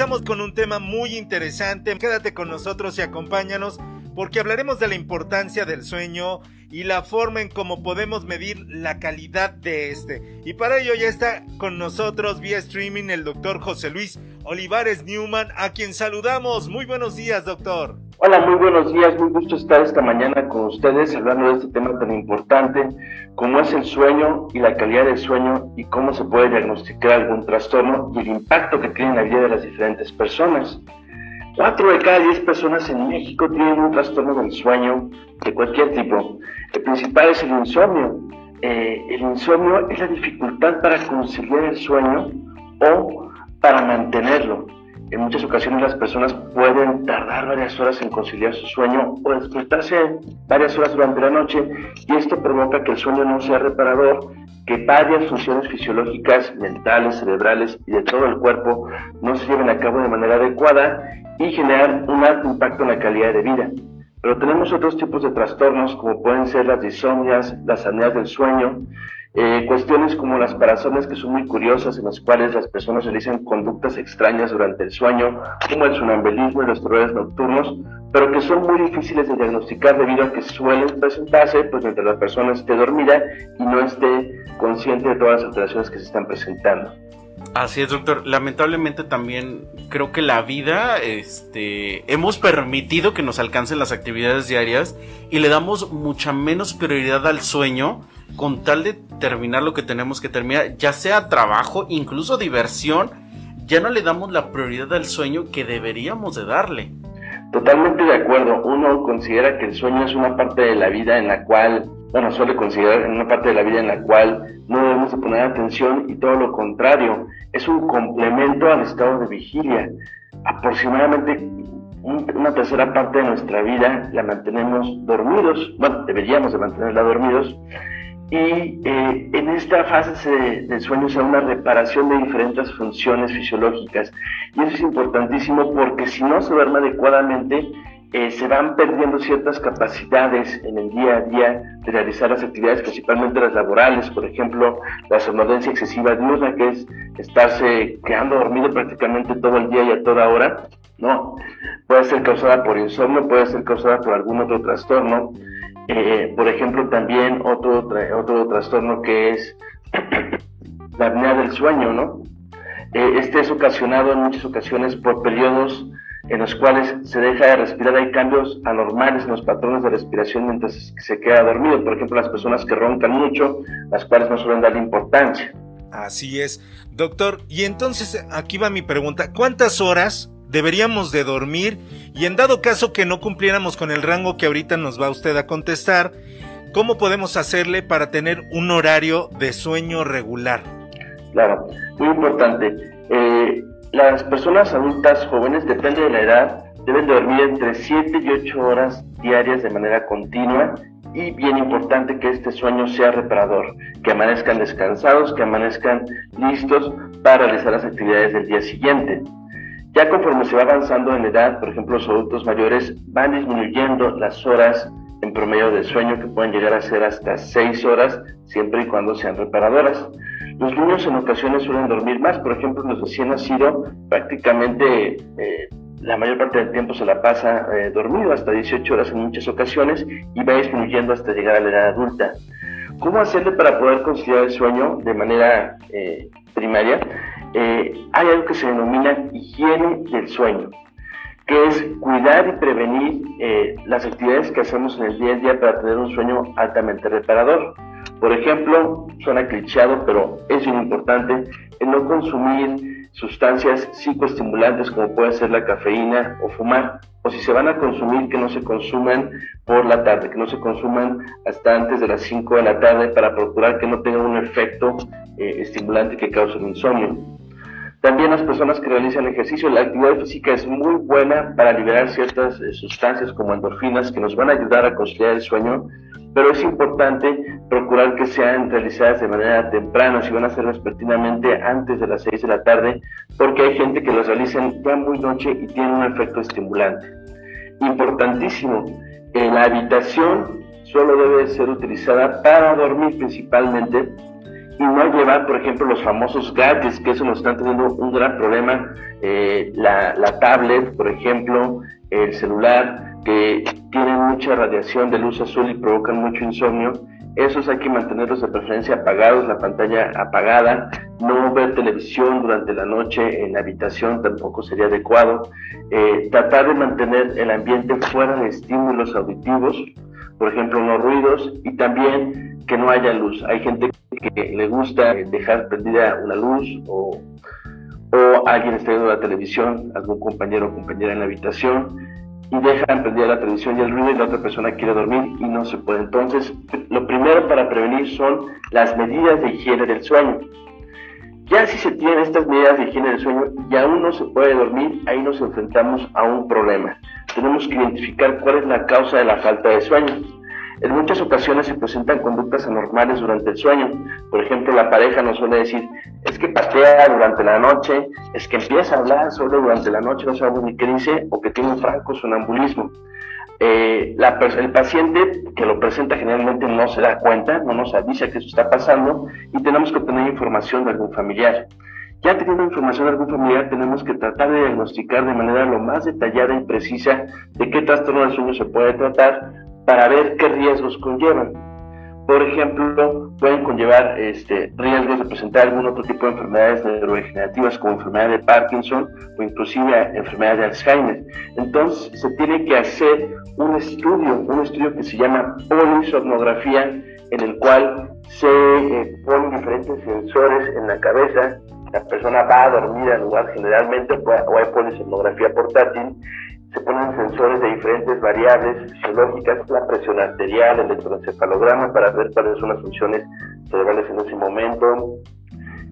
regresamos con un tema muy interesante. Quédate con nosotros y acompáñanos porque hablaremos de la importancia del sueño y la forma en cómo podemos medir la calidad de este. Y para ello ya está con nosotros vía streaming el doctor José Luis Olivares Newman, a quien saludamos. Muy buenos días, doctor. Hola, muy buenos días. Muy gusto estar esta mañana con ustedes hablando de este tema tan importante como es el sueño y la calidad del sueño y cómo se puede diagnosticar algún trastorno y el impacto que tiene en la vida de las diferentes personas. Cuatro de cada diez personas en México tienen un trastorno del sueño de cualquier tipo. El principal es el insomnio. Eh, el insomnio es la dificultad para conciliar el sueño o para mantenerlo. En muchas ocasiones las personas pueden tardar varias horas en conciliar su sueño o despertarse varias horas durante la noche y esto provoca que el sueño no sea reparador, que varias funciones fisiológicas, mentales, cerebrales y de todo el cuerpo no se lleven a cabo de manera adecuada y generar un alto impacto en la calidad de vida. Pero tenemos otros tipos de trastornos como pueden ser las disomnias, las apneas del sueño, eh, cuestiones como las parasones que son muy curiosas en las cuales las personas realizan conductas extrañas durante el sueño, como el sonambulismo y los terrores nocturnos, pero que son muy difíciles de diagnosticar debido a que suelen presentarse pues mientras la persona esté dormida y no esté consciente de todas las alteraciones que se están presentando. Así es, doctor. Lamentablemente también creo que la vida, este, hemos permitido que nos alcancen las actividades diarias y le damos mucha menos prioridad al sueño con tal de terminar lo que tenemos que terminar, ya sea trabajo, incluso diversión, ya no le damos la prioridad al sueño que deberíamos de darle. Totalmente de acuerdo. Uno considera que el sueño es una parte de la vida en la cual, bueno, suele considerar una parte de la vida en la cual no debemos de poner atención y todo lo contrario, es un complemento al estado de vigilia. Aproximadamente una tercera parte de nuestra vida la mantenemos dormidos, bueno, deberíamos de mantenerla dormidos, y eh, en esta fase del sueño se da una reparación de diferentes funciones fisiológicas. Y eso es importantísimo porque si no se duerme adecuadamente, eh, se van perdiendo ciertas capacidades en el día a día de realizar las actividades, principalmente las laborales, por ejemplo, la somnolencia excesiva diurna, que es estarse quedando dormido prácticamente todo el día y a toda hora, ¿no? Puede ser causada por insomnio, puede ser causada por algún otro trastorno. Eh, por ejemplo, también otro, otro trastorno que es la apnea del sueño, ¿no? Eh, este es ocasionado en muchas ocasiones por periodos en los cuales se deja de respirar. Hay cambios anormales en los patrones de respiración mientras se queda dormido. Por ejemplo, las personas que roncan mucho, las cuales no suelen darle importancia. Así es. Doctor, y entonces aquí va mi pregunta. ¿Cuántas horas deberíamos de dormir y en dado caso que no cumpliéramos con el rango que ahorita nos va usted a contestar, ¿cómo podemos hacerle para tener un horario de sueño regular? Claro, muy importante. Eh, las personas adultas jóvenes, depende de la edad, deben dormir entre 7 y 8 horas diarias de manera continua y bien importante que este sueño sea reparador, que amanezcan descansados, que amanezcan listos para realizar las actividades del día siguiente. Ya conforme se va avanzando en edad, por ejemplo, los adultos mayores van disminuyendo las horas en promedio de sueño que pueden llegar a ser hasta 6 horas, siempre y cuando sean reparadoras. Los niños en ocasiones suelen dormir más, por ejemplo, los recién nacidos prácticamente eh, la mayor parte del tiempo se la pasa eh, dormido, hasta 18 horas en muchas ocasiones, y va disminuyendo hasta llegar a la edad adulta. ¿Cómo hacerle para poder conciliar el sueño de manera eh, primaria? Eh, hay algo que se denomina higiene del sueño, que es cuidar y prevenir eh, las actividades que hacemos en el día a día para tener un sueño altamente reparador. Por ejemplo, suena clichado, pero es muy importante, el no consumir sustancias psicoestimulantes como puede ser la cafeína o fumar, o si se van a consumir, que no se consuman por la tarde, que no se consuman hasta antes de las 5 de la tarde para procurar que no tengan un efecto eh, estimulante que cause el insomnio. También las personas que realizan ejercicio, la actividad física es muy buena para liberar ciertas eh, sustancias como endorfinas que nos van a ayudar a conciliar el sueño, pero es importante procurar que sean realizadas de manera temprana, si van a ser vespertinamente antes de las 6 de la tarde, porque hay gente que los realizan ya muy noche y tiene un efecto estimulante. Importantísimo, eh, la habitación solo debe ser utilizada para dormir principalmente y no llevar, por ejemplo, los famosos gadgets, que eso nos están teniendo un gran problema, eh, la, la, tablet, por ejemplo, el celular, que tienen mucha radiación de luz azul y provocan mucho insomnio. Esos hay que mantenerlos de preferencia apagados, la pantalla apagada, no ver televisión durante la noche en la habitación tampoco sería adecuado. Eh, tratar de mantener el ambiente fuera de estímulos auditivos, por ejemplo, no ruidos, y también que no haya luz. Hay gente que le gusta dejar prendida una luz o, o alguien está viendo la televisión, algún compañero o compañera en la habitación y dejan prendida la televisión y el ruido y la otra persona quiere dormir y no se puede. Entonces, lo primero para prevenir son las medidas de higiene del sueño. Ya si se tienen estas medidas de higiene del sueño y aún no se puede dormir, ahí nos enfrentamos a un problema. Tenemos que identificar cuál es la causa de la falta de sueño. En muchas ocasiones se presentan conductas anormales durante el sueño. Por ejemplo, la pareja nos suele decir, es que patea durante la noche, es que empieza a hablar solo durante la noche, no sabemos ni qué dice, o que tiene un franco sonambulismo. Eh, el paciente que lo presenta generalmente no se da cuenta, no nos avisa que eso está pasando y tenemos que obtener información de algún familiar. Ya teniendo información de algún familiar, tenemos que tratar de diagnosticar de manera lo más detallada y precisa de qué trastorno del sueño se puede tratar para ver qué riesgos conllevan. Por ejemplo, pueden conllevar este, riesgos de presentar algún otro tipo de enfermedades neurodegenerativas como enfermedad de Parkinson o inclusive enfermedad de Alzheimer. Entonces se tiene que hacer un estudio, un estudio que se llama polisomnografía, en el cual se eh, ponen diferentes sensores en la cabeza. La persona va a dormir al lugar generalmente o hay polisomnografía portátil se ponen sensores de diferentes variables fisiológicas, la presión arterial, el electroencefalograma para ver cuáles son las funciones cerebrales en ese momento,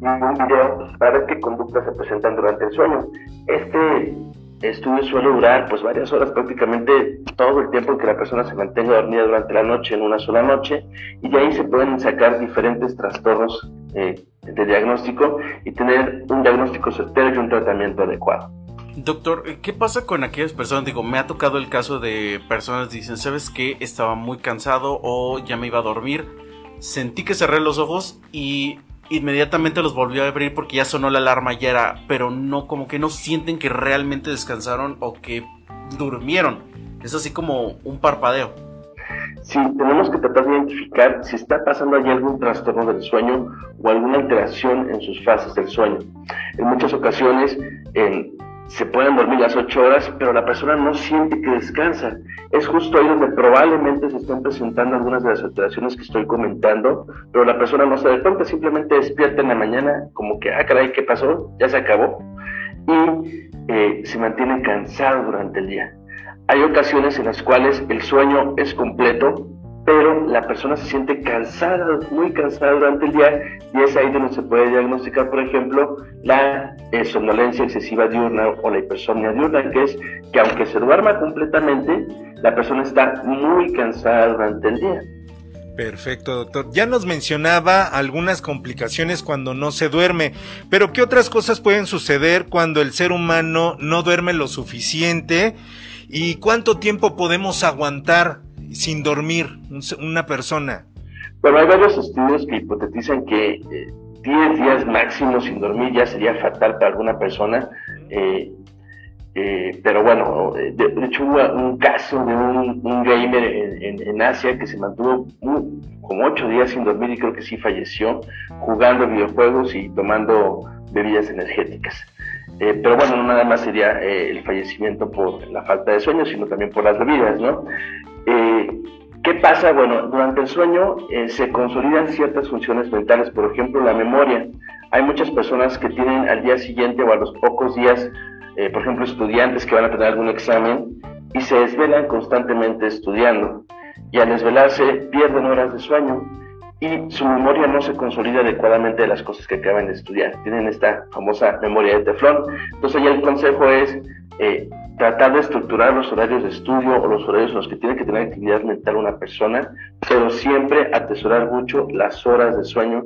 y un video para ver qué conductas se presentan durante el sueño. Este estudio suele durar pues varias horas, prácticamente todo el tiempo que la persona se mantenga dormida durante la noche en una sola noche, y de ahí se pueden sacar diferentes trastornos eh, de diagnóstico y tener un diagnóstico certero y un tratamiento adecuado. Doctor, ¿qué pasa con aquellas personas? Digo, me ha tocado el caso de personas que dicen, ¿sabes qué? Estaba muy cansado o ya me iba a dormir. Sentí que cerré los ojos y inmediatamente los volví a abrir porque ya sonó la alarma ya era, pero no, como que no sienten que realmente descansaron o que durmieron. Es así como un parpadeo. Sí, tenemos que tratar de identificar si está pasando allí algún trastorno del sueño o alguna alteración en sus fases del sueño. En muchas ocasiones, se pueden dormir las ocho horas, pero la persona no siente que descansa. Es justo ahí donde probablemente se están presentando algunas de las alteraciones que estoy comentando, pero la persona no se da cuenta, simplemente despierta en la mañana como que, ah, caray, ¿qué pasó? Ya se acabó. Y eh, se mantiene cansado durante el día. Hay ocasiones en las cuales el sueño es completo, pero la persona se siente cansada, muy cansada durante el día y es ahí donde se puede diagnosticar, por ejemplo, la eh, somnolencia excesiva diurna o la hipersomnia diurna, que es que aunque se duerma completamente, la persona está muy cansada durante el día. Perfecto, doctor. Ya nos mencionaba algunas complicaciones cuando no se duerme, pero ¿qué otras cosas pueden suceder cuando el ser humano no duerme lo suficiente? ¿Y cuánto tiempo podemos aguantar sin dormir una persona? Bueno, hay varios estudios que hipotetizan que 10 eh, días máximo sin dormir ya sería fatal para alguna persona. Eh, eh, pero bueno, de, hecho hubo un caso de un, gamer en, Asia que se mantuvo como 8 días sin dormir y creo que sí falleció jugando videojuegos y tomando bebidas energéticas. Pero bueno, no nada más sería el fallecimiento por la falta de sueño, sino también por las bebidas, ¿no? Eh, ¿Qué pasa? Bueno, durante el sueño eh, se consolidan ciertas funciones mentales, por ejemplo, la memoria. Hay muchas personas que tienen al día siguiente o a los pocos días, eh, por ejemplo, estudiantes que van a tener algún examen y se desvelan constantemente estudiando. Y al desvelarse pierden horas de sueño y su memoria no se consolida adecuadamente de las cosas que acaban de estudiar. Tienen esta famosa memoria de teflón. Entonces, ahí el consejo es eh, tratar de estructurar los horarios de estudio o los horarios en los que tiene que tener actividad mental una persona, pero siempre atesorar mucho las horas de sueño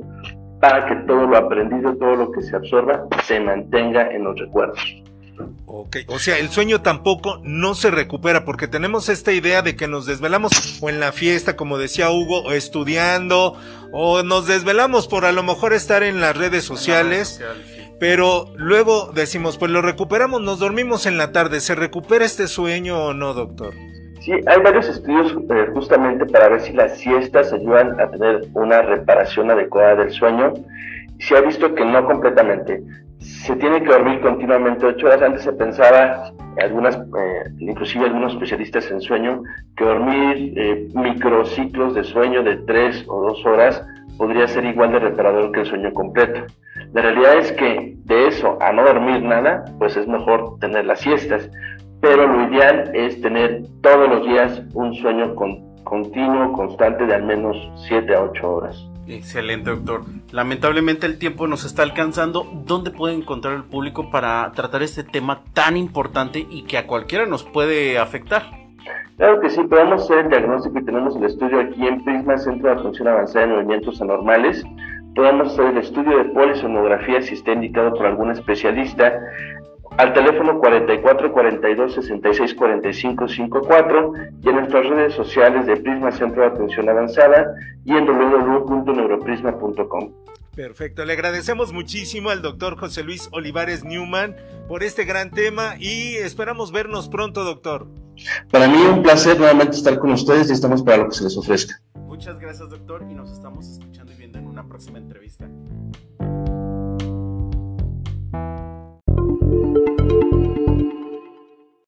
para que todo lo aprendido, todo lo que se absorba, se mantenga en los recuerdos. Ok, o sea, el sueño tampoco no se recupera porque tenemos esta idea de que nos desvelamos o en la fiesta, como decía Hugo, o estudiando, o nos desvelamos por a lo mejor estar en las redes sociales, pero luego decimos, pues lo recuperamos, nos dormimos en la tarde, ¿se recupera este sueño o no, doctor? Sí, hay varios estudios eh, justamente para ver si las siestas ayudan a tener una reparación adecuada del sueño. Se ha visto que no completamente se tiene que dormir continuamente ocho horas. Antes se pensaba, algunas, eh, inclusive algunos especialistas en sueño, que dormir eh, microciclos de sueño de tres o dos horas podría ser igual de reparador que el sueño completo. La realidad es que de eso a no dormir nada, pues es mejor tener las siestas. Pero lo ideal es tener todos los días un sueño continuo, constante de al menos siete a ocho horas. Excelente, doctor. Lamentablemente el tiempo nos está alcanzando. ¿Dónde puede encontrar el público para tratar este tema tan importante y que a cualquiera nos puede afectar? Claro que sí, podemos hacer el diagnóstico y tenemos el estudio aquí en Prisma Centro de Atención Avanzada de Movimientos Anormales. Podemos hacer el estudio de polisonografía si está indicado por algún especialista al teléfono 44 42 66 45 54 y en nuestras redes sociales de Prisma Centro de Atención Avanzada y en www.neuroprisma.com. Perfecto, le agradecemos muchísimo al doctor José Luis Olivares Newman por este gran tema y esperamos vernos pronto, doctor. Para mí un placer nuevamente estar con ustedes y estamos para lo que se les ofrezca. Muchas gracias, doctor, y nos estamos escuchando y viendo en una próxima entrevista.